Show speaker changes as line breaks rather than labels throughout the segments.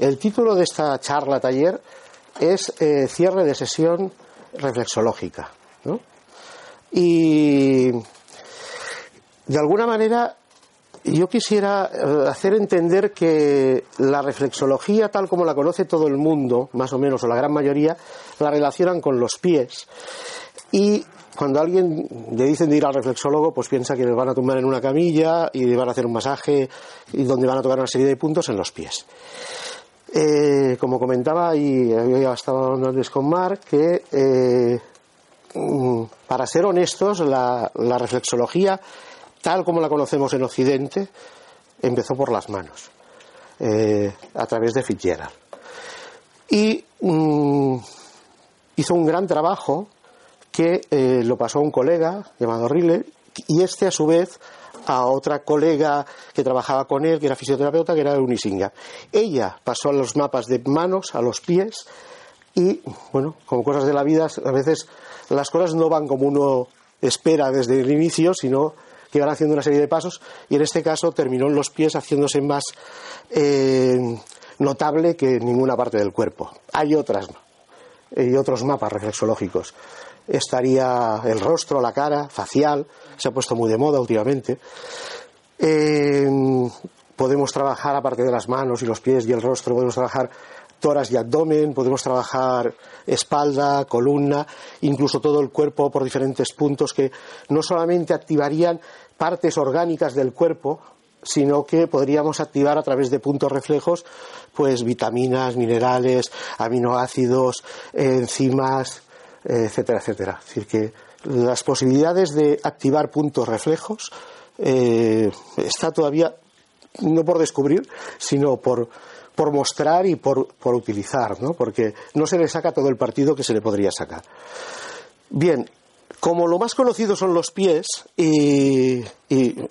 El título de esta charla taller es eh, Cierre de sesión reflexológica. ¿no? Y de alguna manera yo quisiera eh, hacer entender que la reflexología, tal como la conoce todo el mundo, más o menos, o la gran mayoría, la relacionan con los pies. Y cuando a alguien le dicen de ir al reflexólogo, pues piensa que le van a tumbar en una camilla y le van a hacer un masaje y donde van a tocar una serie de puntos en los pies. Eh, como comentaba y estaba hablando antes con Marc, que eh, mm, para ser honestos, la, reflexología, tal como la conocemos en Occidente, empezó por las manos, eh, a través de Fitzgerald. Y mm, hizo un gran trabajo que lo pasó a un colega llamado Riley, y este a su vez a otra colega que trabajaba con él, que era fisioterapeuta, que era Unisinga. Ella pasó a los mapas de manos a los pies y, bueno, como cosas de la vida, a veces las cosas no van como uno espera desde el inicio, sino que van haciendo una serie de pasos y en este caso terminó en los pies haciéndose más eh, notable que en ninguna parte del cuerpo. Hay otras y otros mapas reflexológicos estaría el rostro, la cara, facial, se ha puesto muy de moda últimamente. Eh, podemos trabajar, aparte de las manos y los pies y el rostro, podemos trabajar toras y abdomen, podemos trabajar espalda, columna, incluso todo el cuerpo por diferentes puntos que no solamente activarían partes orgánicas del cuerpo, sino que podríamos activar a través de puntos reflejos pues vitaminas, minerales, aminoácidos, enzimas, etcétera, etcétera. Es decir, que las posibilidades de activar puntos reflejos eh, está todavía no por descubrir, sino por, por mostrar y por, por, utilizar, ¿no? porque no se le saca todo el partido que se le podría sacar. Bien, como lo más conocido son los pies, y,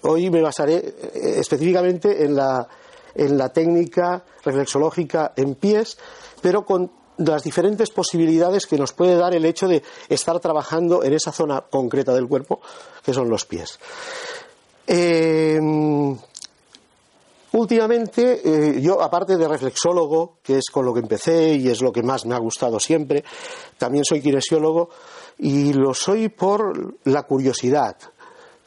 hoy me basaré eh, específicamente en la, en la técnica reflexológica en pies, pero con las diferentes posibilidades que nos puede dar el hecho de estar trabajando en esa zona concreta del cuerpo, que son los pies. Eh, últimamente, eh, yo, aparte de reflexólogo, que es con lo que empecé y es lo que más me ha gustado siempre, también soy kinesiólogo y lo soy por la curiosidad,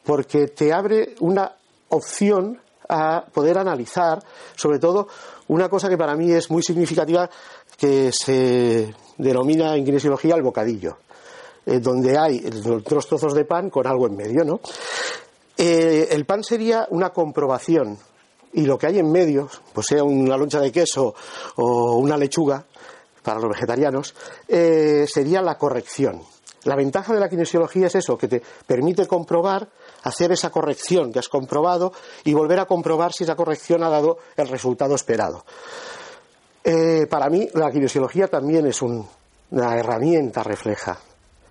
porque te abre una opción a poder analizar, sobre todo, una cosa que para mí es muy significativa, que se denomina en kinesiología el bocadillo, eh, donde hay dos trozos de pan con algo en medio, ¿no? Eh, el pan sería una comprobación y lo que hay en medio, pues sea una loncha de queso o una lechuga, para los vegetarianos, eh, sería la corrección. La ventaja de la kinesiología es eso, que te permite comprobar, hacer esa corrección que has comprobado y volver a comprobar si esa corrección ha dado el resultado esperado. Eh, para mí, la kinesiología también es una herramienta refleja.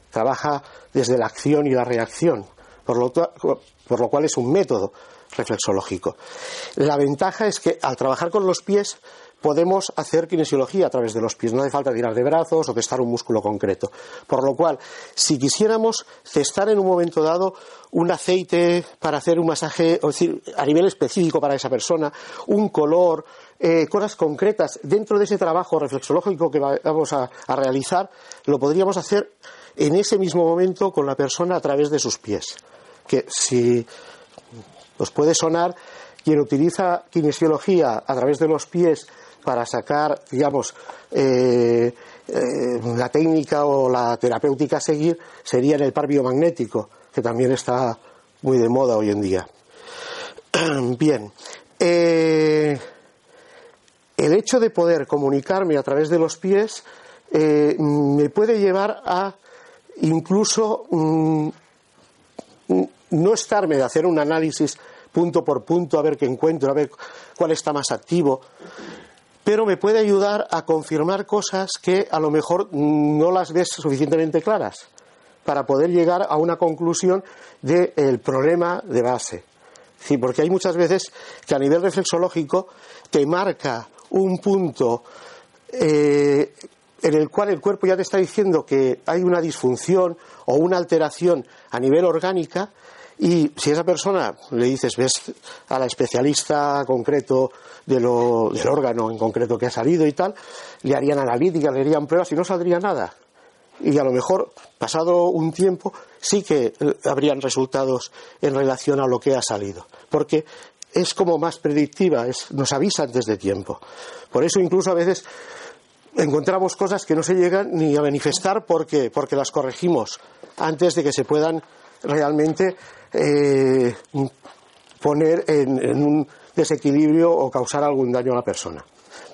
Trabaja desde la acción y la reacción, por lo, por lo cual es un método reflexológico. La ventaja es que al trabajar con los pies podemos hacer kinesiología a través de los pies. No hace falta tirar de brazos o testar un músculo concreto. Por lo cual, si quisiéramos testar en un momento dado un aceite para hacer un masaje, o decir, a nivel específico para esa persona, un color, eh, cosas concretas dentro de ese trabajo reflexológico que vamos a, realizar, lo podríamos hacer en ese mismo momento con la persona a través de sus pies. Que si os puede sonar, quien utiliza kinesiología a través de los pies para sacar, digamos, eh, eh, la técnica o la terapéutica a seguir sería en el par biomagnético, que también está muy de moda hoy en día. Bien. Eh, el hecho de poder comunicarme a través de los pies eh, me puede llevar a incluso mm, no estarme de hacer un análisis punto por punto a ver qué encuentro, a ver cuál está más activo, pero me puede ayudar a confirmar cosas que a lo mejor no las ves suficientemente claras para poder llegar a una conclusión del problema de base. Sí, porque hay muchas veces que a nivel reflexológico te marca un punto eh, en el cual el cuerpo ya te está diciendo que hay una disfunción o una alteración a nivel orgánica y si esa persona le dices, ves a la especialista concreto del órgano en concreto que ha salido y tal, le harían analíticas, le harían pruebas y no saldría nada. Y a lo mejor, pasado un tiempo, sí que eh, habrían resultados en relación a lo que ha salido. Porque es como más predictiva, nos avisa antes de tiempo. Por eso incluso a veces encontramos cosas que no se llegan ni a manifestar porque, porque las corregimos antes de que se puedan realmente eh, poner en, un desequilibrio o causar algún daño a la persona.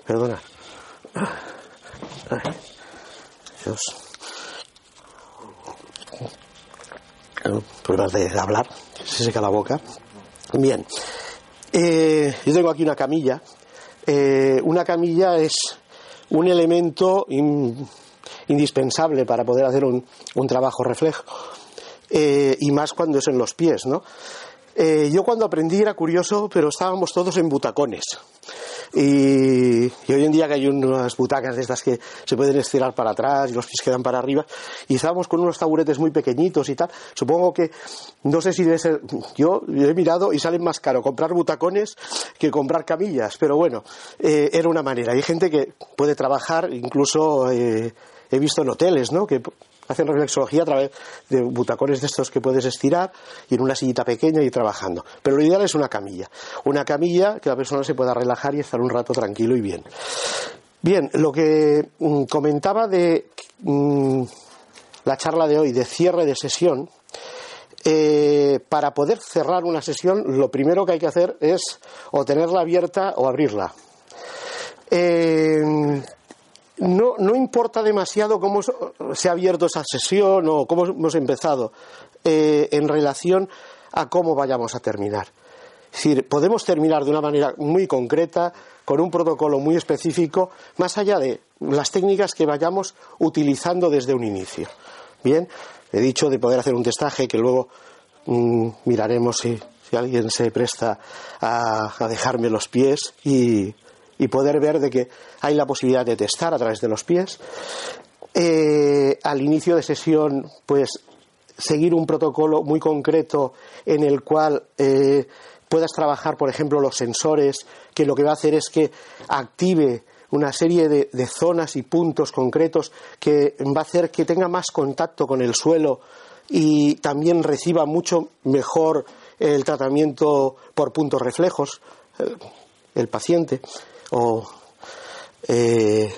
Perdona. Dios. Pruebas de hablar, se seca la boca. Bien. Eh, yo tengo aquí una camilla. Eh, una camilla es un elemento indispensable para poder hacer un, un trabajo reflejo. Eh, y más cuando es en los pies, ¿no? Yo cuando aprendí era curioso, pero estábamos todos en butacones. Y, hoy en día que hay unas butacas de estas que se pueden estirar para atrás y los pies quedan para arriba, y estábamos con unos taburetes muy pequeñitos y tal, supongo que, no sé si debe ser, yo he mirado y salen más caro comprar butacones que comprar camillas, pero bueno, eh, era una manera. Hay gente que puede trabajar, incluso he visto en hoteles, ¿no? Que hacen reflexología a través de butacones de estos que puedes estirar y en una sillita pequeña y trabajando. Pero lo ideal es una camilla. Una camilla que la persona se pueda relajar y estar un rato tranquilo y bien. Bien, lo que mm, comentaba de mm, la charla de hoy de cierre de sesión, eh, para poder cerrar una sesión, lo primero que hay que hacer es o tenerla abierta o abrirla. Eh, no, no importa demasiado cómo se ha abierto esa sesión o cómo hemos empezado eh, en relación a cómo vayamos a terminar. Es decir, podemos terminar de una manera muy concreta, con un protocolo muy específico, más allá de las técnicas que vayamos utilizando desde un inicio. Bien, he dicho de poder hacer un testaje que luego mm, miraremos si, alguien se presta a, a dejarme los pies y y poder ver de que hay la posibilidad de testar a través de los pies. Eh, al inicio de sesión, pues seguir un protocolo muy concreto en el cual eh, puedas trabajar, por ejemplo, los sensores, que lo que va a hacer es que active una serie de, de, zonas y puntos concretos que va a hacer que tenga más contacto con el suelo y también reciba mucho mejor el tratamiento por puntos reflejos eh, el paciente o eh,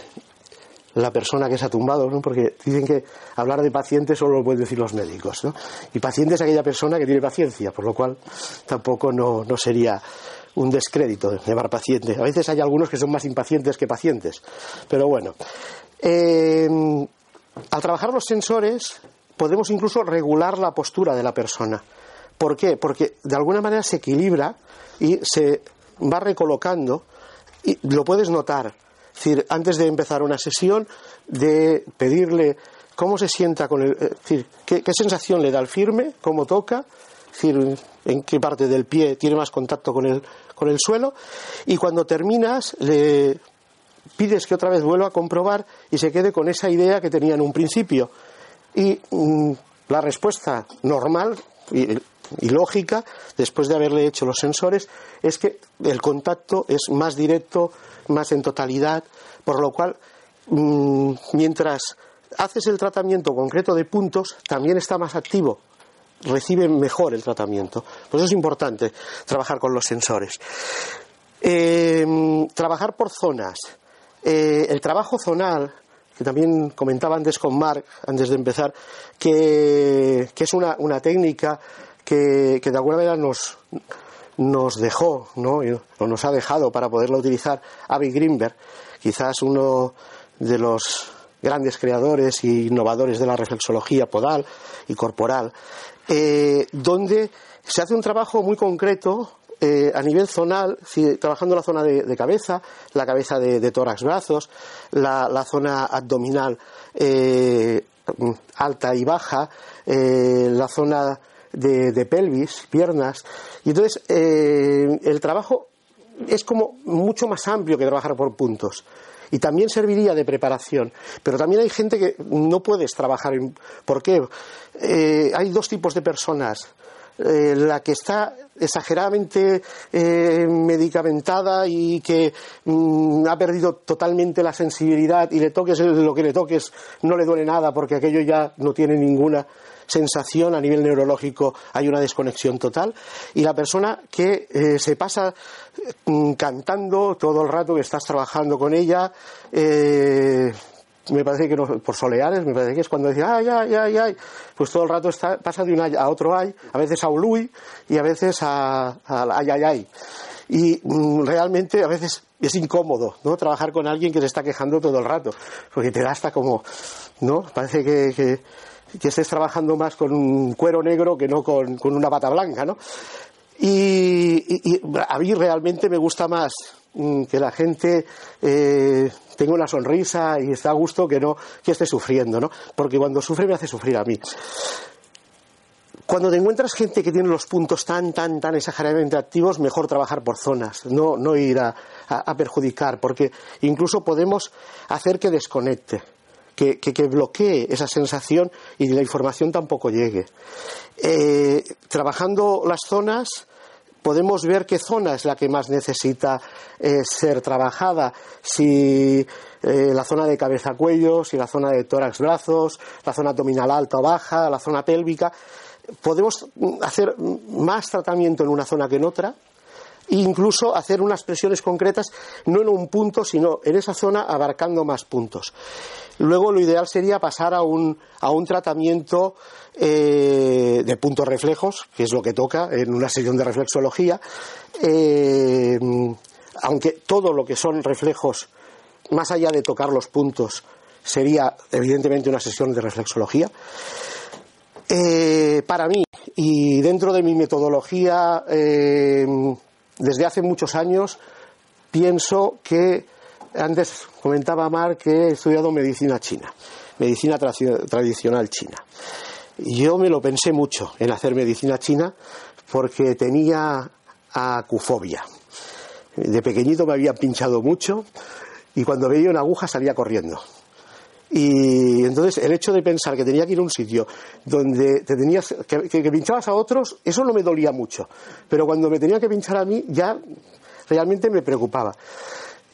la persona que se ha tumbado, ¿no? porque dicen que hablar de paciente solo lo pueden decir los médicos. ¿no? Y paciente es aquella persona que tiene paciencia, por lo cual tampoco no, sería un descrédito llamar paciente. A veces hay algunos que son más impacientes que pacientes, pero bueno. Eh, al trabajar los sensores podemos incluso regular la postura de la persona. ¿Por qué? Porque de alguna manera se equilibra y se va recolocando y lo puedes notar. Es decir, antes de empezar una sesión, de pedirle cómo se sienta con el. Es decir, qué, sensación le da el firme, cómo toca, es decir, en qué parte del pie tiene más contacto con el, con el suelo. Y cuando terminas, le pides que otra vez vuelva a comprobar y se quede con esa idea que tenía en un principio. Y mm, la respuesta normal, y lógica, después de haberle hecho los sensores, es que el contacto es más directo, más en totalidad, por lo cual, mm, mientras haces el tratamiento concreto de puntos, también está más activo, recibe mejor el tratamiento. Por eso es importante trabajar con los sensores. Em, trabajar por zonas. Eh, el trabajo zonal, que también comentaba antes con Mark, antes de empezar, que, es una, técnica que, de alguna manera nos, nos dejó, ¿no? o nos ha dejado para poderla utilizar Avi Greenberg, quizás uno de los grandes creadores e innovadores de la reflexología podal y corporal, eh, donde se hace un trabajo muy concreto eh, a nivel zonal, trabajando la zona de, cabeza, la cabeza de, tórax, brazos, la, zona abdominal eh, alta y baja, la zona de, pelvis, piernas. Y entonces el trabajo es como mucho más amplio que trabajar por puntos y también serviría de preparación. Pero también hay gente que no puedes trabajar. En. Eh, hay dos tipos de personas. Eh, la que está exageradamente eh, medicamentada y que mm, ha perdido totalmente la sensibilidad y le toques lo que le toques no le duele nada porque aquello ya no tiene ninguna sensación a nivel neurológico hay una desconexión total y la persona que eh, se pasa mm, cantando todo el rato que estás trabajando con ella eh, me parece que no, por soleares, me parece que es cuando dice ay, ay, ay, ay, pues todo el rato está, pasa de un ay a otro ay, a veces a ului y a veces a, ay, ay, ay. Y mm, realmente a veces es incómodo, ¿no? Trabajar con alguien que se está quejando todo el rato, porque te da hasta como, ¿no? Parece que estés trabajando más con un cuero negro que no con, una bata blanca, ¿no? Y, a mí realmente me gusta más mm, que la gente eh, tenga una sonrisa y esté a gusto que no que esté sufriendo, ¿no? Porque cuando sufre me hace sufrir a mí. Cuando te encuentras gente que tiene los puntos tan, tan, tan exageradamente activos, mejor trabajar por zonas, no, no ir a perjudicar, porque incluso podemos hacer que desconecte que, bloquee esa sensación y la información tampoco llegue. Eh, trabajando las zonas, podemos ver qué zona es la que más necesita eh, ser trabajada, si eh, la zona de cabeza-cuello, si la zona de tórax-brazos, la zona abdominal alta o baja, la zona pélvica. Podemos hacer más tratamiento en una zona que en otra incluso hacer unas presiones concretas no en un punto, sino en esa zona abarcando más puntos. Luego lo ideal sería pasar a un, a un tratamiento eh, de puntos reflejos, que es lo que toca en una sesión de reflexología, eh, aunque todo lo que son reflejos, más allá de tocar los puntos, sería evidentemente una sesión de reflexología. Eh, para mí, y dentro de mi metodología desde hace muchos años pienso que, antes comentaba Mar que he estudiado medicina china, medicina tradicional china. Yo me lo pensé mucho en hacer medicina china porque tenía acufobia. De pequeñito me había pinchado mucho y cuando veía una aguja salía corriendo. Y entonces el hecho de pensar que tenía que ir a un sitio donde te tenías que, pinchabas a otros, eso no me dolía mucho. Pero cuando me tenía que pinchar a mí, ya realmente me preocupaba.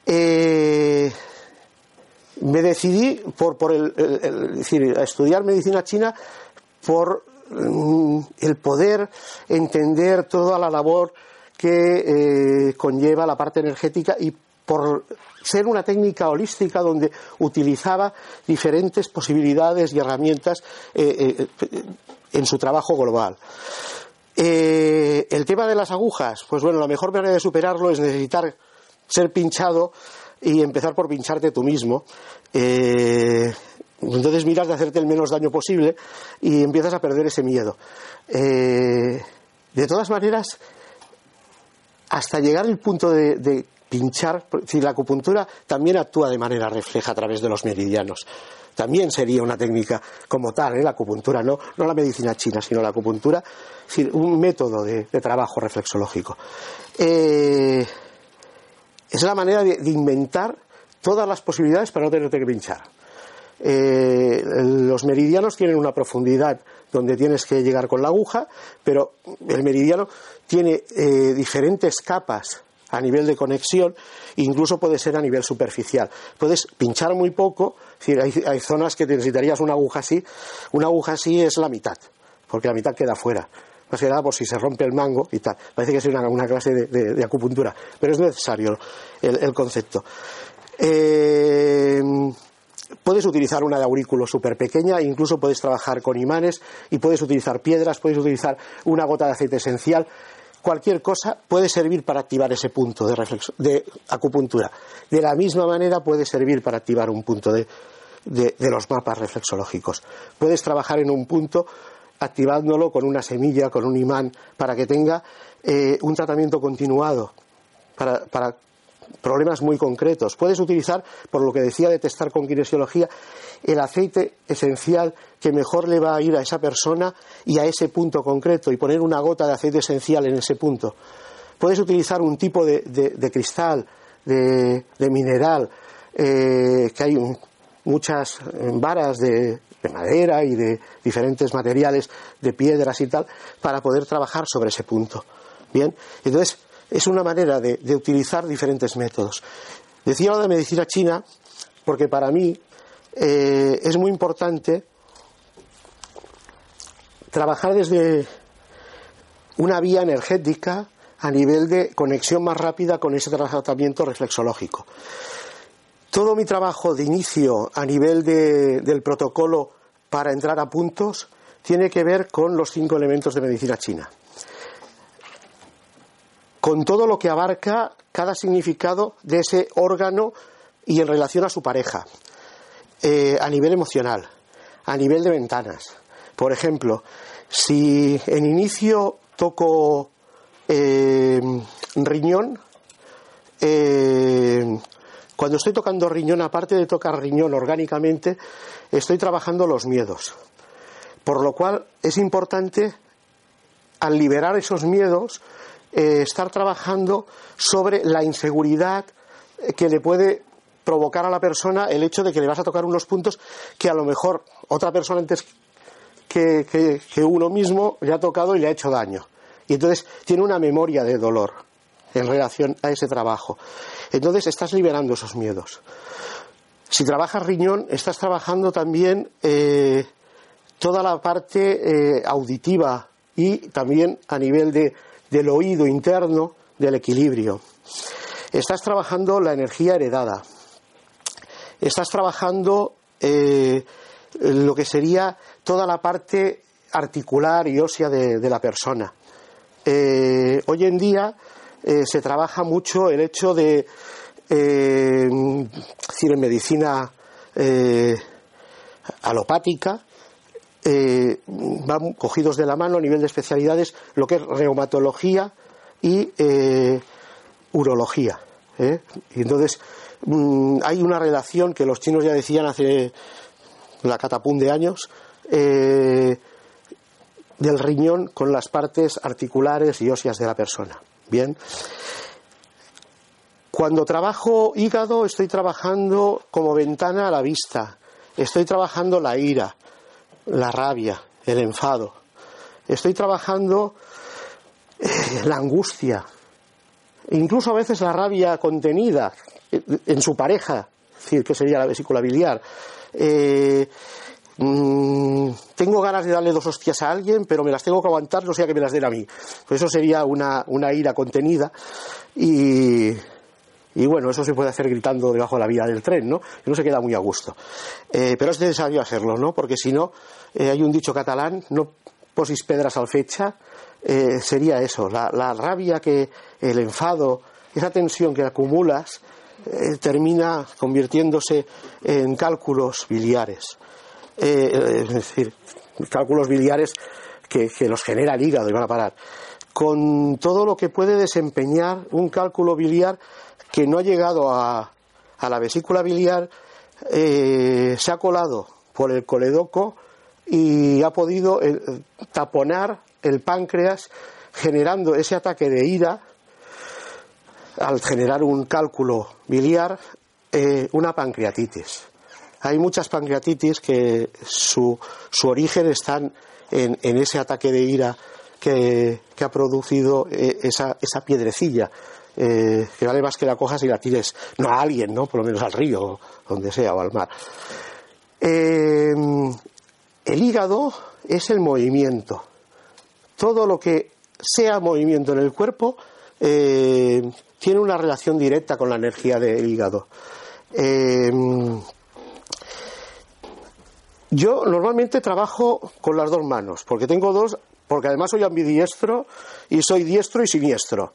Eh, me decidí por, por el, decir, a estudiar medicina china por mm, el poder entender toda la labor que eh, conlleva la parte energética y por ser una técnica holística donde utilizaba diferentes posibilidades y herramientas eh, eh, en su trabajo global. Eh, el tema de las agujas, pues bueno, la mejor manera de superarlo es necesitar ser pinchado y empezar por pincharte tú mismo. entonces miras de hacerte el menos daño posible y empiezas a perder ese miedo. de todas maneras, hasta llegar al punto de pinchar, si la acupuntura también actúa de manera refleja a través de los meridianos. También sería una técnica como tal, ¿eh? la acupuntura, no, no la medicina china, sino la acupuntura, un método de, trabajo reflexológico. Eh, es la manera de, inventar todas las posibilidades para no tenerte que pinchar. Eh, los meridianos tienen una profundidad donde tienes que llegar con la aguja, pero el meridiano tiene diferentes capas a nivel de conexión, incluso puede ser a nivel superficial. Puedes pinchar muy poco, hay, hay zonas que necesitarías una aguja así, una aguja así es la mitad, porque la mitad queda fuera. Más que nada por si se rompe el mango y tal. Parece que es una, clase de, acupuntura, pero es necesario el, concepto. Eh, puedes utilizar una de aurículo súper pequeña, incluso puedes trabajar con imanes y puedes utilizar piedras, puedes utilizar una gota de aceite esencial. Cualquier cosa puede servir para activar ese punto de, de acupuntura. De la misma manera puede servir para activar un punto de, los mapas reflexológicos. Puedes trabajar en un punto activándolo con una semilla, con un imán, para que tenga eh, un tratamiento continuado, para, para problemas muy concretos. Puedes utilizar, por lo que decía de testar con kinesiología, el aceite esencial que mejor le va a ir a esa persona y a ese punto concreto y poner una gota de aceite esencial en ese punto. Puedes utilizar un tipo de, cristal, de, mineral, eh, que hay muchas varas de, de madera y de diferentes materiales, de piedras y tal, para poder trabajar sobre ese punto. Bien, entonces es una manera de, utilizar diferentes métodos. Decía lo de medicina china porque para mí eh, es muy importante trabajar desde una vía energética a nivel de conexión más rápida con ese tratamiento reflexológico. Todo mi trabajo de inicio a nivel del protocolo para entrar a puntos tiene que ver con los cinco elementos de medicina china con todo lo que abarca cada significado de ese órgano y en relación a su pareja, eh, a nivel emocional, a nivel de ventanas. Por ejemplo, si en inicio toco eh, riñón, eh, cuando estoy tocando riñón, aparte de tocar riñón orgánicamente, estoy trabajando los miedos. Por lo cual es importante, al liberar esos miedos, eh, estar trabajando sobre la inseguridad que le puede provocar a la persona el hecho de que le vas a tocar unos puntos que a lo mejor otra persona antes que, que, uno mismo le ha tocado y le ha hecho daño. Y entonces tiene una memoria de dolor en relación a ese trabajo. Entonces estás liberando esos miedos. Si trabajas riñón, estás trabajando también eh, toda la parte eh, auditiva y también a nivel de del oído interno, del equilibrio. Estás trabajando la energía heredada. Estás trabajando eh, lo que sería toda la parte articular y ósea de, la persona. Eh, hoy en día eh, se trabaja mucho el hecho de, decir, en medicina alopática, van cogidos de la mano a nivel de especialidades lo que es reumatología y urología. Y entonces mm, hay una relación que los chinos ya decían hace la catapum de años del riñón con las partes articulares y óseas de la persona. Bien. Cuando trabajo hígado estoy trabajando como ventana a la vista, estoy trabajando la ira, la rabia, el enfado. Estoy trabajando eh, la angustia, incluso a veces la rabia contenida en su pareja, que sería la vesícula biliar. Eh, mm, tengo ganas de darle dos hostias a alguien, pero me las tengo que aguantar, no sea que me las den a mí. Pues eso sería una, una ira contenida y, y bueno, eso se puede hacer gritando debajo de la vía del tren, ¿no? Y no se queda muy a gusto. Eh, pero es necesario hacerlo, ¿no? Porque si no, eh, hay un dicho catalán, no posis pedras al fecha, sería eso, la, rabia que, el enfado, esa tensión que acumulas, termina convirtiéndose en cálculos biliares. es decir, cálculos biliares que, los genera el hígado y van a parar. Con todo lo que puede desempeñar un cálculo biliar que no ha llegado a, la vesícula biliar, eh, se ha colado por el coledoco y ha podido eh, taponar el páncreas generando ese ataque de ira al generar un cálculo biliar, eh, una pancreatitis. Hay muchas pancreatitis que su, su origen están en, ese ataque de ira que, ha producido esa, esa piedrecilla eh, que vale más que la cojas y la tires, no a alguien, ¿no? Por lo menos al río, donde sea, o al mar. Eh, el hígado es el movimiento. Todo lo que sea movimiento en el cuerpo eh, tiene una relación directa con la energía del hígado. Yo normalmente trabajo con las dos manos, porque tengo dos, porque además soy ambidiestro y soy diestro y siniestro.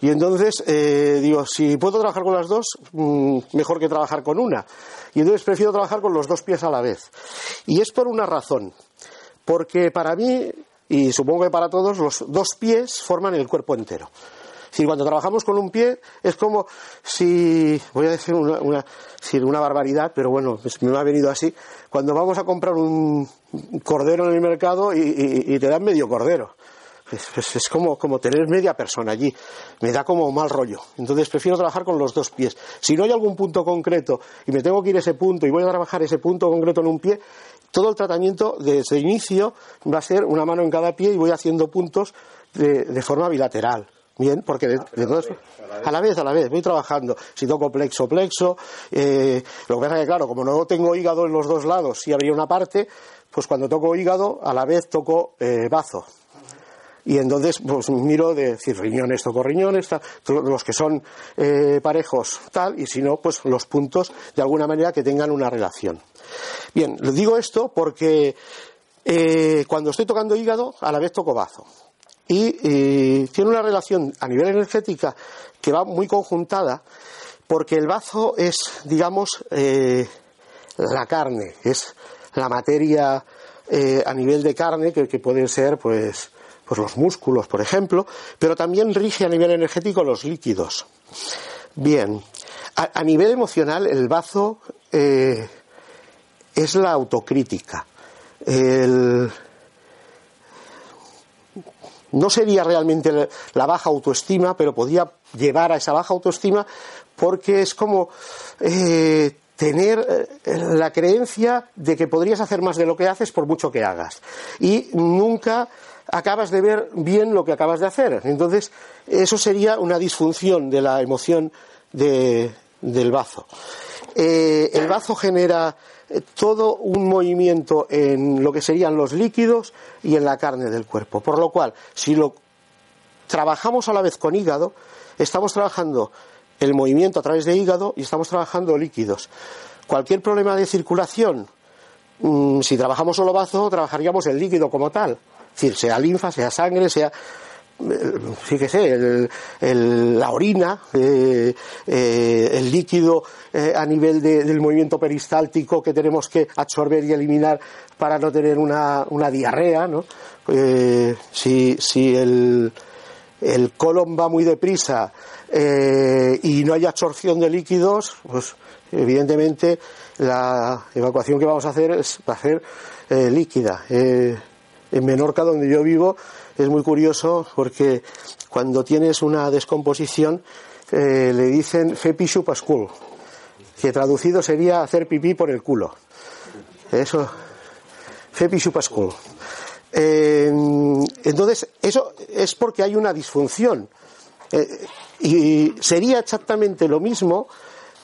Y entonces eh, digo, si puedo trabajar con las dos, mm, mejor que trabajar con una. Y entonces prefiero trabajar con los dos pies a la vez. Y es por una razón. Porque para mí, y supongo que para todos, los dos pies forman el cuerpo entero. Decir, cuando trabajamos con un pie es como si, voy a decir una, una, una barbaridad, pero bueno, me ha venido así, cuando vamos a comprar un cordero en el mercado y te dan medio cordero. Es, como, como, tener media persona allí. Me da como mal rollo. Entonces prefiero trabajar con los dos pies. Si no hay algún punto concreto y me tengo que ir a ese punto y voy a trabajar ese punto concreto en un pie, todo el tratamiento desde inicio va a ser una mano en cada pie y voy haciendo puntos de, forma bilateral. Bien, porque de, a la vez, a la vez, voy trabajando. Si toco plexo, plexo. Eh, lo que pasa es que, claro, como no tengo hígado en los dos lados, si habría una parte, pues cuando toco hígado, a la vez toco eh, bazo y entonces pues miro de decir riñones, toco riñones, los que son eh, parejos tal, y si no, pues los puntos de alguna manera que tengan una relación. Bien, les digo esto porque eh, cuando estoy tocando hígado, a la vez toco bazo. Y tiene una relación a nivel energética que va muy conjuntada, porque el bazo es, digamos, eh, la carne, es la materia a nivel de carne que, que puede ser, pues, pues los músculos, por ejemplo, pero también rige a nivel energético los líquidos. Bien, a, nivel emocional el bazo eh, es la autocrítica. No sería realmente la baja autoestima, pero podía llevar a esa baja autoestima porque es como eh, tener eh, la creencia de que podrías hacer más de lo que haces por mucho que hagas. Y nunca acabas de ver bien lo que acabas de hacer. Entonces, eso sería una disfunción de la emoción del bazo. Eh, el bazo genera eh, todo un movimiento en lo que serían los líquidos y en la carne del cuerpo. Por lo cual, si lo trabajamos a la vez con hígado, estamos trabajando el movimiento a través de hígado y estamos trabajando líquidos. Cualquier problema de circulación, mm, si trabajamos solo bazo, trabajaríamos el líquido como tal decir, sea linfa, sea sangre, sea sí que sé, la orina, eh, eh, el líquido eh, a nivel del movimiento peristáltico que tenemos que absorber y eliminar para no tener una, diarrea, ¿no? si, si el, el colon va muy deprisa y no hay absorción de líquidos, pues evidentemente la evacuación que vamos a hacer es, va a ser líquida. En Menorca, donde yo vivo, es muy curioso porque cuando tienes una descomposición eh, le dicen fepishu pascul, que traducido sería hacer pipí por el culo. Eso, fepishu pascul. Eh, entonces, eso es porque hay una disfunción. Eh, y sería exactamente lo mismo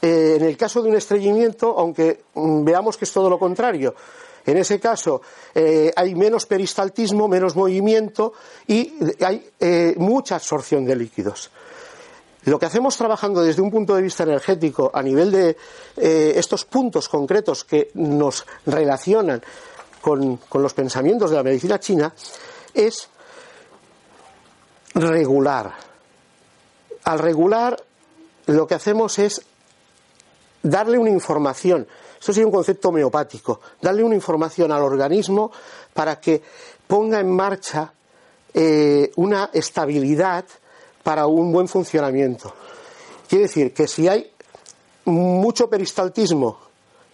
en el caso de un estreñimiento, aunque mm, veamos que es todo lo contrario. En ese caso eh, hay menos peristaltismo, menos movimiento y hay eh, mucha absorción de líquidos. Lo que hacemos trabajando desde un punto de vista energético a nivel de eh, estos puntos concretos que nos relacionan con, con los pensamientos de la medicina china es regular. Al regular lo que hacemos es darle una información esto sería un concepto homeopático, darle una información al organismo para que ponga en marcha eh, una estabilidad para un buen funcionamiento. Quiere decir que si hay mucho peristaltismo,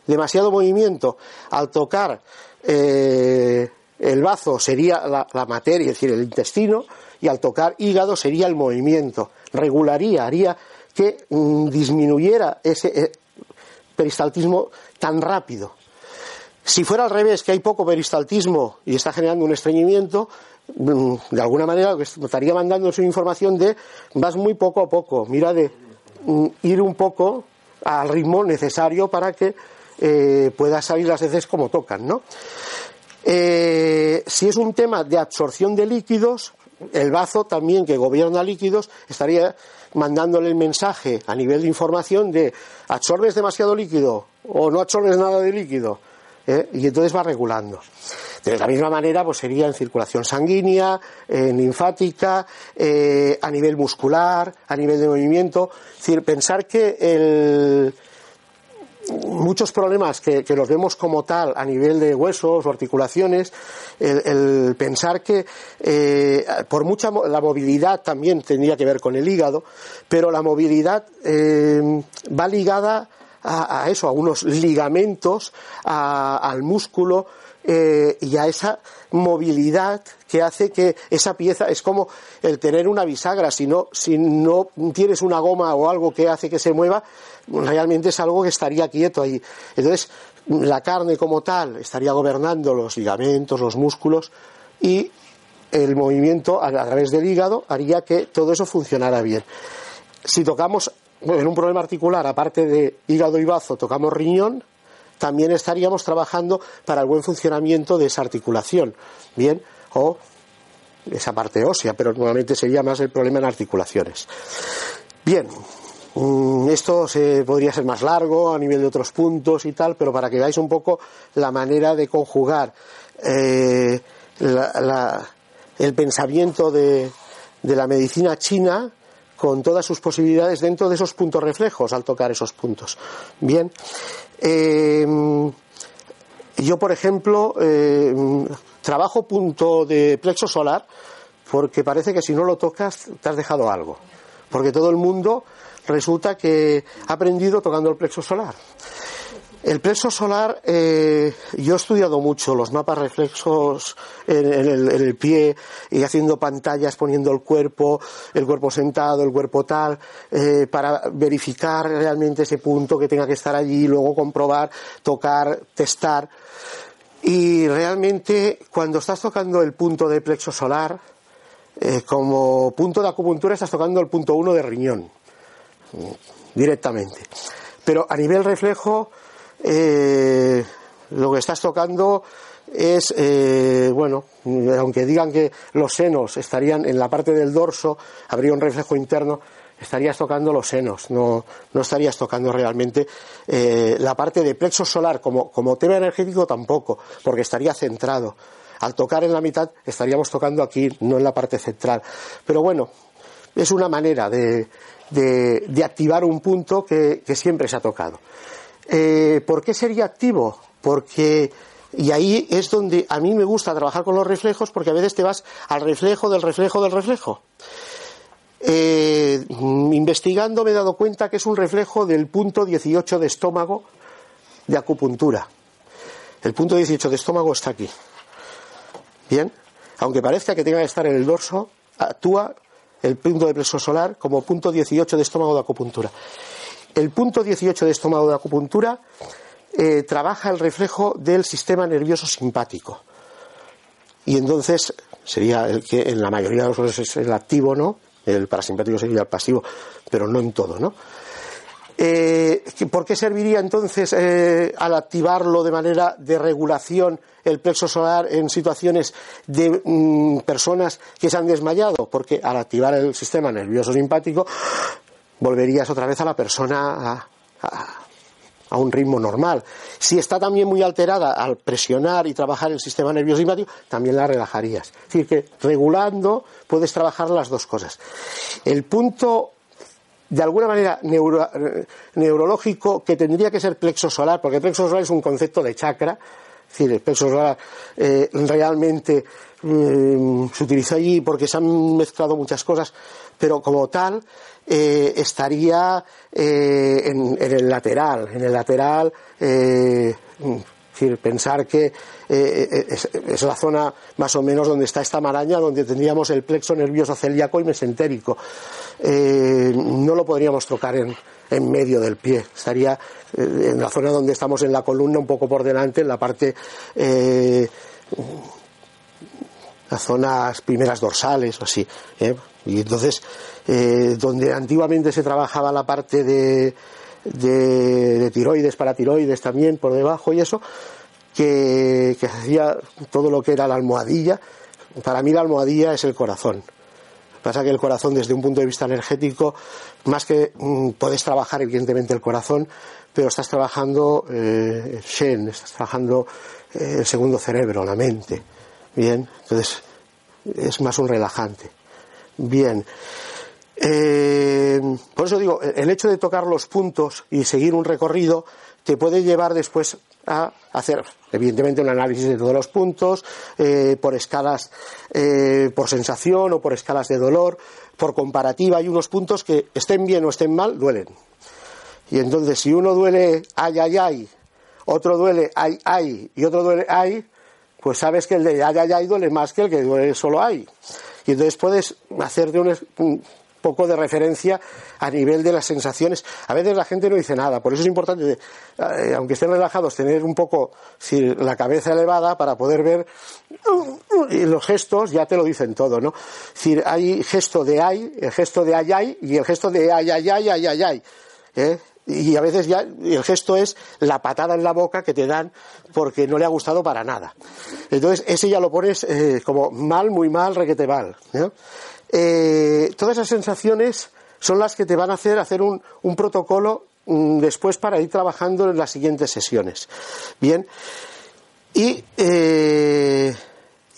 demasiado movimiento, al tocar eh, el bazo sería la, materia, es decir, el intestino, y al tocar hígado sería el movimiento. Regularía, haría que mm, disminuyera ese eh, peristaltismo tan rápido. Si fuera al revés, que hay poco peristaltismo y está generando un estreñimiento, mm, de alguna manera estaría mandando su información de vas muy poco a poco, mira de mm, ir un poco al ritmo necesario para que eh, pueda salir las heces como tocan, ¿no? Eh, si es un tema de absorción de líquidos, el bazo también que gobierna líquidos estaría mandándole el mensaje a nivel de información de absorbes demasiado líquido o no absorbes nada de líquido. y entonces va regulando. De la misma manera, pues sería en circulación sanguínea, en linfática, a nivel muscular, a nivel de movimiento. Es decir, pensar que el, muchos problemas que, los vemos como tal a nivel de huesos o articulaciones, el, pensar que eh, por mucha la movilidad también tendría que ver con el hígado, pero la movilidad eh, va ligada a, eso, a unos ligamentos, al músculo eh, y a esa movilidad que hace que esa pieza es como el tener una bisagra. Si no, si no tienes una goma o algo que hace que se mueva, realmente es algo que estaría quieto ahí. Entonces, la carne como tal estaría gobernando los ligamentos, los músculos y el movimiento a través del hígado haría que todo eso funcionara bien. Si tocamos en un problema articular, aparte de hígado y bazo, tocamos riñón, también estaríamos trabajando para el buen funcionamiento de esa articulación, bien, o esa parte ósea, pero normalmente sería más el problema en articulaciones. Bien, mm, esto se, podría ser más largo a nivel de otros puntos y tal, pero para que veáis un poco la manera de conjugar eh, el pensamiento de, la medicina china con todas sus posibilidades dentro de esos puntos reflejos al tocar esos puntos. Bien, eh, yo, por ejemplo, eh, trabajo punto de plexo solar porque parece que si no lo tocas te has dejado algo. Porque todo el mundo resulta que ha aprendido tocando el plexo solar. El plexo solar, eh, yo he estudiado mucho los mapas reflexos en, el, pie y haciendo pantallas poniendo el cuerpo, el cuerpo sentado, el cuerpo tal, eh, para verificar realmente ese punto que tenga que estar allí, luego comprobar, tocar, testar. Y realmente cuando estás tocando el punto de plexo solar, eh, como punto de acupuntura estás tocando el punto uno de riñón, directamente. Pero a nivel reflejo, eh, lo que estás tocando es, eh, bueno, aunque digan que los senos estarían en la parte del dorso, habría un reflejo interno, estarías tocando los senos, no, no estarías tocando realmente eh, la parte de plexo solar como, como tema energético tampoco, porque estaría centrado. Al tocar en la mitad estaríamos tocando aquí, no en la parte central. Pero bueno, es una manera de, de, activar un punto que, siempre se ha tocado. Eh, ¿Por qué sería activo? Porque y ahí es donde a mí me gusta trabajar con los reflejos porque a veces te vas al reflejo del reflejo del reflejo. Eh, investigando me he dado cuenta que es un reflejo del punto 18 de estómago de acupuntura. El punto 18 de estómago está aquí. Bien, aunque parezca que tenga que estar en el dorso, actúa el punto de plexo solar como punto 18 de estómago de acupuntura. El punto 18 de estómago de acupuntura eh, trabaja el reflejo del sistema nervioso simpático. Y entonces sería el que en la mayoría de los casos es el activo, ¿no? El parasimpático sería el pasivo, pero no en todo, ¿no? Eh, ¿Por qué serviría entonces eh, al activarlo de manera de regulación el plexo solar en situaciones de mm, personas que se han desmayado? Porque al activar el sistema nervioso simpático volverías otra vez a la persona a, un ritmo normal. Si está también muy alterada al presionar y trabajar el sistema nervioso simpático, también la relajarías. Es decir, que regulando puedes trabajar las dos cosas. El punto de alguna manera neurológico que tendría que ser plexo solar, porque plexo solar es un concepto de chakra, es decir, el plexo solar eh, realmente mm, se utiliza allí porque se han mezclado muchas cosas, pero como tal eh, estaría eh, en, el lateral, en el lateral decir, pensar que eh, es, la zona más o menos donde está esta maraña, donde tendríamos el plexo nervioso celíaco y mesentérico. Eh, no lo podríamos tocar en, en medio del pie, estaría eh, en la zona donde estamos en la columna, un poco por delante, en la parte las zonas primeras dorsales o así. Y entonces, donde antiguamente se trabajaba la parte de, de, tiroides, para tiroides también por debajo y eso, que, hacía todo lo que era la almohadilla. Para mí la almohadilla es el corazón. Pasa que el corazón, desde un punto de vista energético, más que mm, puedes trabajar evidentemente el corazón, pero estás trabajando eh, el Shen, estás trabajando eh, el segundo cerebro, la mente. Bien, entonces es más un relajante. Bien. Eh, por eso digo, el hecho de tocar los puntos y seguir un recorrido te puede llevar después a hacer, evidentemente, un análisis de todos los puntos, eh, por escalas, eh, por sensación o por escalas de dolor, por comparativa. Hay unos puntos que estén bien o estén mal, duelen. Y entonces, si uno duele ay, ay, ay, otro duele ay, ay y otro duele ay, pues sabes que el de ay, ay, ay duele más que el que duele solo ay. Y entonces puedes hacer de un, poco de referencia a nivel de las sensaciones. A veces la gente no dice nada, por eso es importante, eh, aunque estén relajados, tener un poco la cabeza elevada para poder ver y los gestos ya te lo dicen todo, ¿no? Es decir, hay gesto de ay, el gesto de ay ay y el gesto de ay ay ay ay ay ay. ¿eh? Y a veces ya el gesto es la patada en la boca que te dan porque no le ha gustado para nada. Entonces ese ya lo pones eh, como mal, muy mal, requete mal. Eh, todas esas sensaciones son las que te van a hacer hacer un, protocolo mm, después para ir trabajando en las siguientes sesiones. Bien, y eh,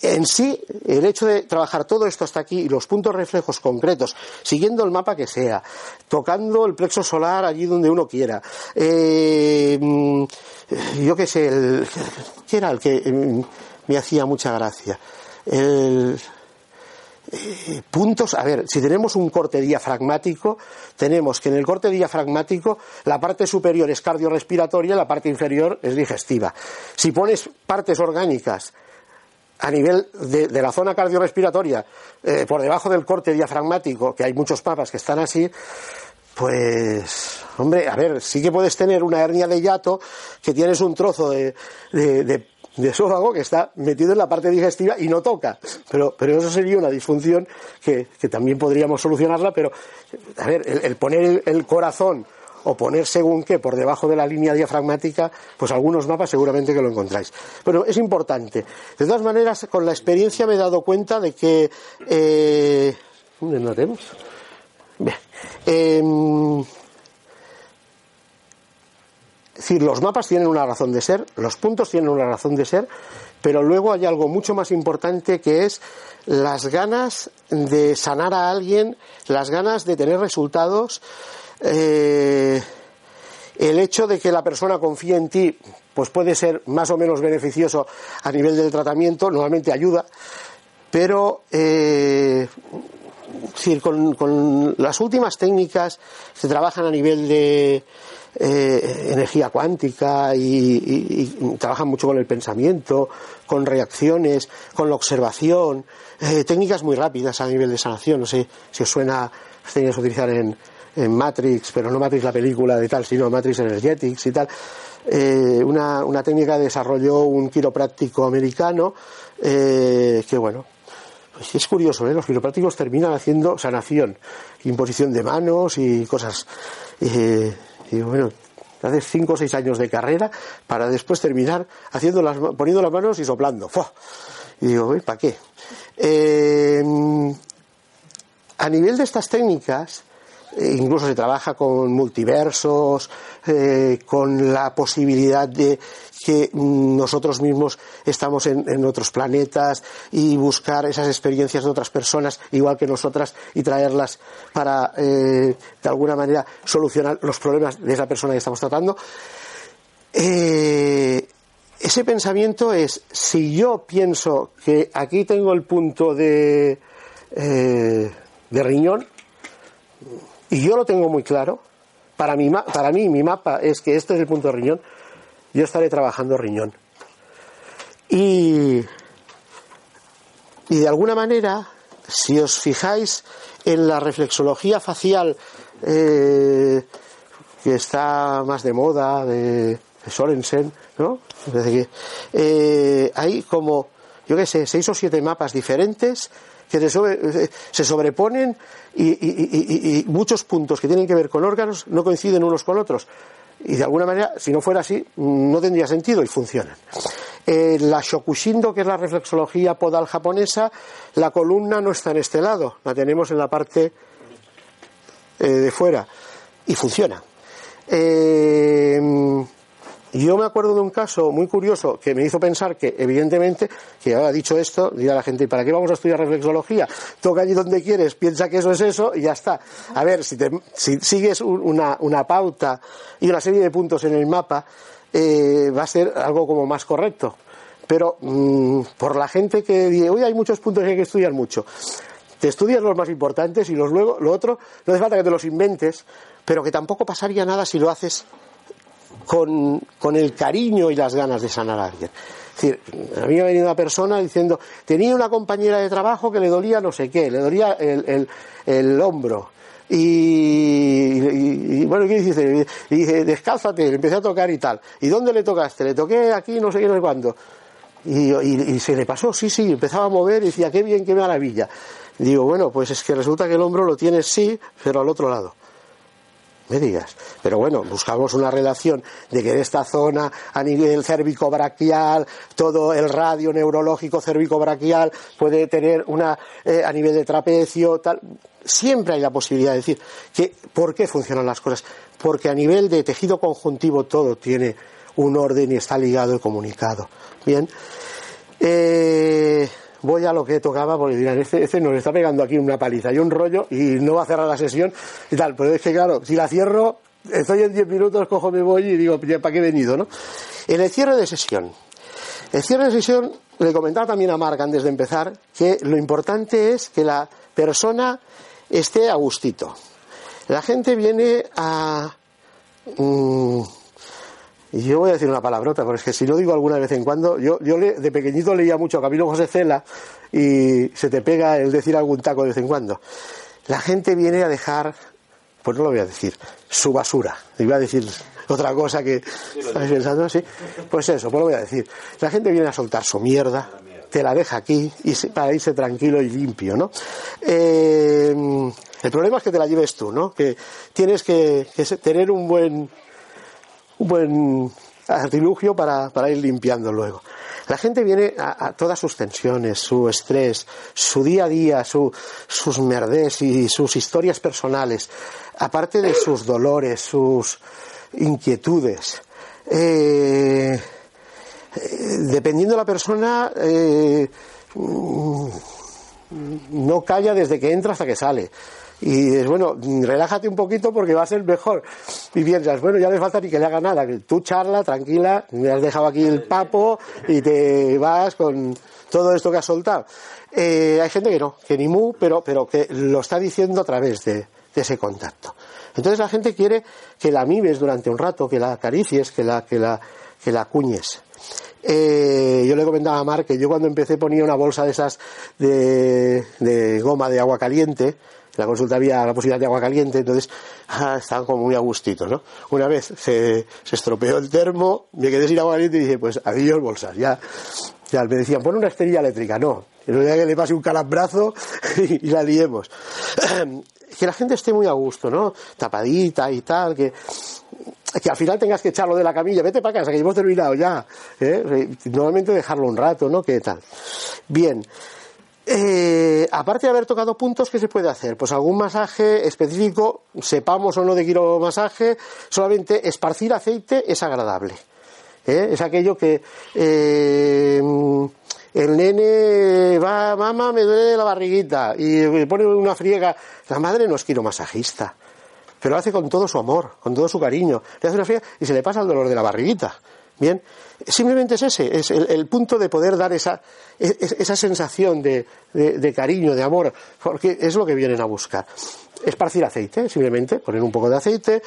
en sí, el hecho de trabajar todo esto hasta aquí y los puntos reflejos concretos, siguiendo el mapa que sea, tocando el plexo solar allí donde uno quiera, eh, mm, yo qué sé, el, ¿qué era el que mm, me hacía mucha gracia? El, eh, puntos, a ver, si tenemos un corte diafragmático, tenemos que en el corte diafragmático la parte superior es cardiorrespiratoria la parte inferior es digestiva. Si pones partes orgánicas a nivel de, la zona cardiorrespiratoria, eh, por debajo del corte diafragmático, que hay muchos papas que están así, pues, hombre, a ver, sí que puedes tener una hernia de hiato, que tienes un trozo de, de esófago que está metido en la parte digestiva y no toca. Pero, pero eso sería una disfunción que, también podríamos solucionarla, pero, a ver, el, poner el, corazón o poner según qué por debajo de la línea diafragmática, pues algunos mapas seguramente que lo encontráis. Pero es importante. De todas maneras, con la experiencia me he dado cuenta de que. Eh, ¿Dónde lo tenemos? Bien. Em, es decir, los mapas tienen una razón de ser, los puntos tienen una razón de ser, pero luego hay algo mucho más importante que es las ganas de sanar a alguien, las ganas de tener resultados, eh, el hecho de que la persona confíe en ti, pues puede ser más o menos beneficioso a nivel del tratamiento, normalmente ayuda, pero eh, con, con, las últimas técnicas se trabajan a nivel de eh, energía cuántica y, trabajan mucho con el pensamiento, con reacciones, con la observación, eh, técnicas muy rápidas a nivel de sanación. No sé si os suena, os tenéis que utilizar en, Matrix, pero no Matrix la película de tal, sino Matrix Energetics y tal. Eh, una, una, técnica que desarrolló un quiropráctico americano que, bueno, pues es curioso, ¿eh? los quiroprácticos terminan haciendo sanación, imposición de manos y cosas. Y digo, bueno, haces cinco o seis años de carrera para después terminar haciendo las, poniendo las manos y soplando. Y digo, ¿para qué? Eh, a nivel de estas técnicas, eh, incluso se trabaja con multiversos, eh, con la posibilidad de que nosotros mismos estamos en, otros planetas y buscar esas experiencias de otras personas igual que nosotras y traerlas para eh, de alguna manera solucionar los problemas de esa persona que estamos tratando. ese pensamiento es, si yo pienso que aquí tengo el punto de, de riñón, y yo lo tengo muy claro, para, mí, para mí mi mapa es que este es el punto de riñón, yo estaré trabajando riñón. Y, y de alguna manera, si os fijáis en la reflexología facial eh, que está más de moda, de, Sorensen, ¿no? Eh, hay como, yo qué sé, seis o siete mapas diferentes que se sobreponen y, muchos puntos que tienen que ver con órganos no coinciden unos con otros. Y de alguna manera, si no fuera así, no tendría sentido y funcionan. Eh, la Shokushindo, que es la reflexología podal japonesa, la columna no está en este lado, la tenemos en la parte eh, de fuera y funciona. Eh, yo me acuerdo de un caso muy curioso que me hizo pensar que, evidentemente, que ahora dicho esto, dirá la gente, ¿para qué vamos a estudiar reflexología? Toca allí donde quieres, piensa que eso es eso y ya está. A ver, si, sigues una, pauta y una serie de puntos en el mapa, eh, va a ser algo como más correcto. Pero mm, por la gente que dice, hoy hay muchos puntos que hay que estudiar mucho. Te estudias los más importantes y los luego, lo otro, no hace falta que te los inventes, pero que tampoco pasaría nada si lo haces con, con, el cariño y las ganas de sanar a alguien. Es decir, a mí me ha venido una persona diciendo, tenía una compañera de trabajo que le dolía no sé qué, le dolía el, el, el hombro. Y, bueno, ¿qué dice? Y dije, descálzate, le empecé a tocar y tal. ¿Y dónde le tocaste? Le toqué aquí, no sé qué, no sé cuándo. Y, y, se le pasó, sí, sí, empezaba a mover y decía, qué bien, qué maravilla. digo, bueno, pues es que resulta que el hombro lo tienes sí, pero al otro lado me digas. Pero bueno, buscamos una relación de que de esta zona, a nivel cérvico-braquial, todo el radio neurológico cérvico-braquial puede tener una, eh, a nivel de trapecio, tal. Siempre hay la posibilidad de decir que, ¿por qué funcionan las cosas? Porque a nivel de tejido conjuntivo todo tiene un orden y está ligado y comunicado. Bien. Eh, voy a lo que tocaba porque dirán, este, este nos está pegando aquí una paliza y un rollo y no va a cerrar la sesión y tal. Pero es que claro, si la cierro, estoy en 10 minutos, cojo, me voy y digo, ¿para qué he venido? ¿no? En el cierre de sesión. El cierre de sesión, le comentaba también a Marc antes de empezar, que lo importante es que la persona esté a gustito. La gente viene a... Mm, y yo voy a decir una palabrota, porque es que si no digo alguna vez en cuando, yo, yo de pequeñito leía mucho a Camilo José Cela y se te pega el decir algún taco de vez en cuando. La gente viene a dejar, pues no lo voy a decir, su basura. Iba a decir otra cosa que estáis pensando, sí. Pues eso, pues lo voy a decir. La gente viene a soltar su mierda, te la deja aquí y para irse tranquilo y limpio, ¿no? Eh, el problema es que te la lleves tú, ¿no? Que tienes que tener un buen buen artilugio para, ir limpiando luego. La gente viene a, todas sus tensiones, su estrés, su día a día, sus merdes y sus historias personales, aparte de sus dolores, sus inquietudes. Eh, eh, dependiendo de la persona, eh, no calla desde que entra hasta que sale y dices, bueno, relájate un poquito porque va a ser mejor. Y piensas, bueno, ya no falta ni que le haga nada, que tú charla, tranquila, me has dejado aquí el papo y te vas con todo esto que has soltado. Eh, hay gente que no, que ni mu, pero, pero que lo está diciendo a través de, ese contacto. Entonces la gente quiere que la mimes durante un rato, que la acaricies, que la, que la, que la cuñes. Eh, yo le comentaba a Mar que yo cuando empecé ponía una bolsa de esas de, de goma de agua caliente en la consulta había la posibilidad de agua caliente, entonces ah, estaban como muy a gustito, ¿no? Una vez se, estropeó el termo, me quedé sin agua caliente y dije, pues adiós bolsas, ya, ya me decían, pon una esterilla eléctrica, no, no día que le pase un calambrazo y, la liemos. que la gente esté muy a gusto, ¿no? Tapadita y tal, que, que al final tengas que echarlo de la camilla, vete para casa, que hemos terminado ya. ¿eh? Normalmente dejarlo un rato, ¿no? ¿Qué tal? Bien. Eh, aparte de haber tocado puntos, ¿qué se puede hacer? Pues algún masaje específico, sepamos o no de masaje, solamente esparcir aceite es agradable. ¿eh? Es aquello que eh, el nene va, mamá, me duele la barriguita y pone una friega. La madre no es quiromasajista, pero lo hace con todo su amor, con todo su cariño. Le hace una friega y se le pasa el dolor de la barriguita. Bien, simplemente es ese, es el, punto de poder dar esa, esa sensación de, cariño, de amor, porque es lo que vienen a buscar. Esparcir aceite, simplemente, poner un poco de aceite,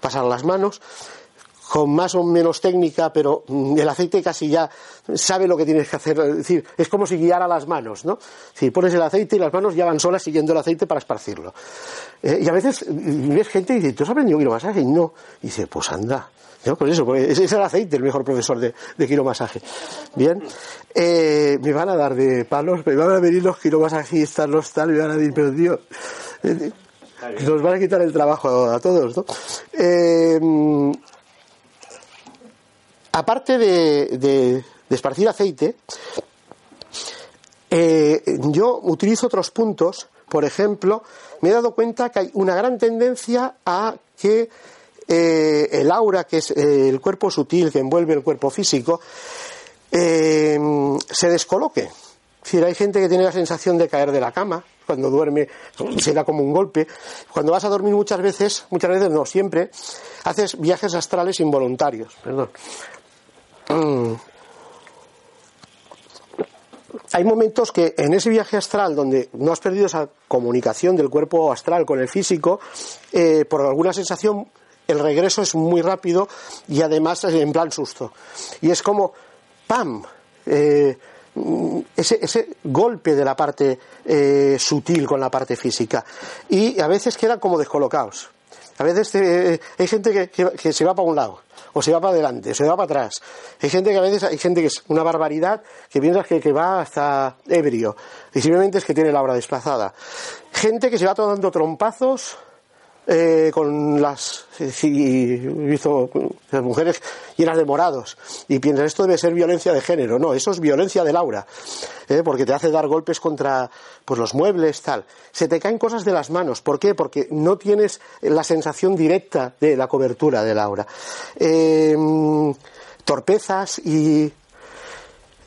pasar las manos, con más o menos técnica, pero mm, el aceite casi ya sabe lo que tienes que hacer. Es decir, es como si guiara las manos, ¿no? Si pones el aceite y las manos ya van solas siguiendo el aceite para esparcirlo. Eh, y a veces mm, ves gente y dice, ¿tú has aprendido quiromasaje? Y no. Y dice, pues anda. ¿No? Pues eso, ese es el aceite el mejor profesor de, de quiromasaje. Bien, eh, me van a dar de palos, me van a venir los quiromasajistas, los tal, me van a decir, pero tío, eh, Nos van a quitar el trabajo a todos, ¿no? Eh, aparte de, esparcir aceite, eh, yo utilizo otros puntos. Por ejemplo, me he dado cuenta que hay una gran tendencia a que eh, el aura, que es el cuerpo sutil que envuelve el cuerpo físico, se descoloque. Si hay gente que tiene la sensación de caer de la cama cuando duerme, se da como un golpe. Cuando vas a dormir muchas veces, muchas veces no, siempre, haces viajes astrales involuntarios. Perdón. Mm. Hay momentos que en ese viaje astral donde no has perdido esa comunicación del cuerpo astral con el físico, eh, por alguna sensación el regreso es muy rápido y además en plan susto. Y es como, ¡pam! Eh, ese, ese golpe de la parte eh, sutil con la parte física. Y a veces quedan como descolocados. A veces eh, hay gente que, se va para un lado, o se va para adelante, o se va para atrás. Hay gente que a veces hay gente que es una barbaridad, que piensas que, que va hasta ebrio, y simplemente es que tiene la hora desplazada. Gente que se va dando trompazos eh, con las las mujeres llenas de morados y piensan esto debe ser violencia de género no eso es violencia del aura ¿eh? porque te hace dar golpes contra pues los muebles tal se te caen cosas de las manos ¿por qué? porque no tienes la sensación directa de la cobertura del aura eh, torpezas y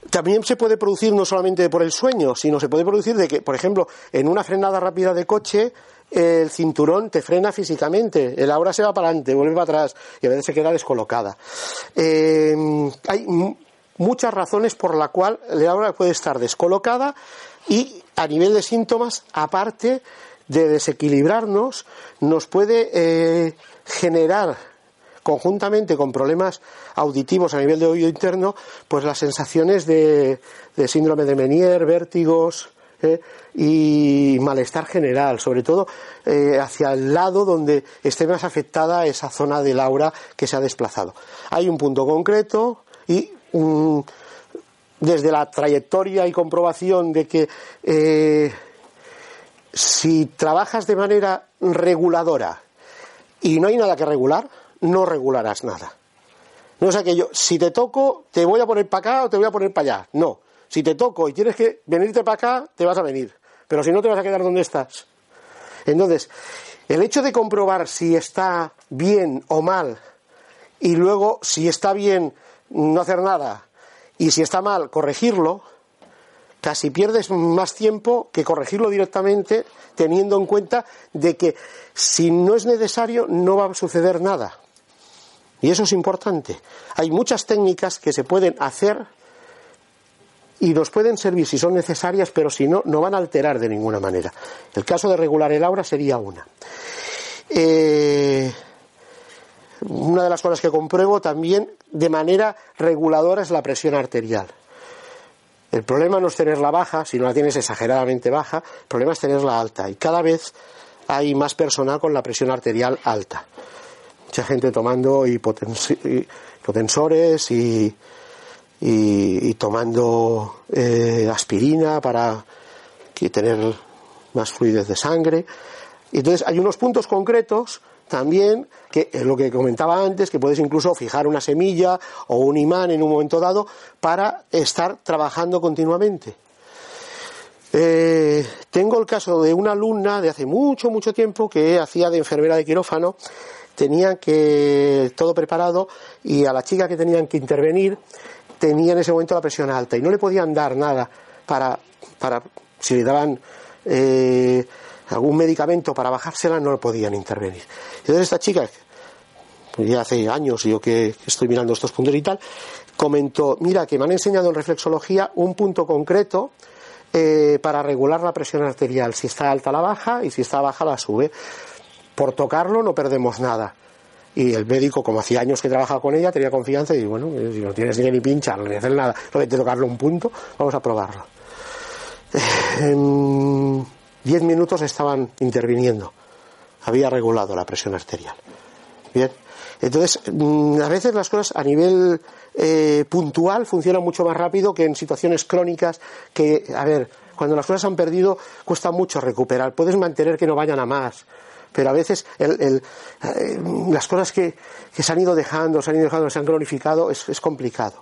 también se puede producir no solamente por el sueño, sino se puede producir de que, por ejemplo, en una frenada rápida de coche, el cinturón te frena físicamente, el aura se va para adelante, vuelve para atrás y a veces se queda descolocada. Eh, hay muchas razones por la cual el aura puede estar descolocada y a nivel de síntomas, aparte de desequilibrarnos, nos puede eh, generar conjuntamente con problemas auditivos a nivel de oído interno, pues las sensaciones de, de síndrome de Menier, vértigos, y malestar general, sobre todo eh, hacia el lado donde esté más afectada esa zona del aura que se ha desplazado. Hay un punto concreto y desde la trayectoria y comprobación de que eh, si trabajas de manera reguladora y no hay nada que regular, no regularás nada. No es aquello, si te toco, te voy a poner para acá o te voy a poner para allá. No. Si te toco y tienes que venirte para acá, te vas a venir. Pero si no, te vas a quedar donde estás. Entonces, el hecho de comprobar si está bien o mal y luego, si está bien, no hacer nada y si está mal, corregirlo, casi pierdes más tiempo que corregirlo directamente teniendo en cuenta de que si no es necesario no va a suceder nada. Y eso es importante. Hay muchas técnicas que se pueden hacer y nos pueden servir si son necesarias, pero si no, no van a alterar de ninguna manera. El caso de regular el aura sería una. Eh, una de las cosas que compruebo también de manera reguladora es la presión arterial. El problema no es tenerla baja, si no la tienes exageradamente baja, el problema es tenerla alta. Y cada vez hay más personal con la presión arterial alta. Mucha gente tomando hipotensores y, y, tomando eh, aspirina para tener más fluidez de sangre. Entonces hay unos puntos concretos también que es lo que comentaba antes, que puedes incluso fijar una semilla o un imán en un momento dado para estar trabajando continuamente. Eh, tengo el caso de una alumna de hace mucho, mucho tiempo que hacía de enfermera de quirófano, tenían que todo preparado y a la chica que tenían que intervenir tenía en ese momento la presión alta y no le podían dar nada para, para si le daban eh, algún medicamento para bajársela, no le podían intervenir. Entonces esta chica, ya hace años yo que estoy mirando estos puntos y tal, comentó, mira, que me han enseñado en reflexología un punto concreto eh, para regular la presión arterial. Si está alta la baja y si está baja la sube. Por tocarlo no perdemos nada y el médico, como hacía años que trabajaba con ella, tenía confianza y bueno, eh, si no tienes ni pinchar ni hacer nada, de tocarle un punto, vamos a probarlo. En diez minutos estaban interviniendo. Había regulado la presión arterial. Bien. Entonces, mm, a veces las cosas a nivel eh, puntual funcionan mucho más rápido que en situaciones crónicas que, a ver, cuando las cosas han perdido cuesta mucho recuperar. Puedes mantener que no vayan a más pero a veces eh, las cosas que, se han ido dejando, se han ido dejando, se han cronificado, es complicado.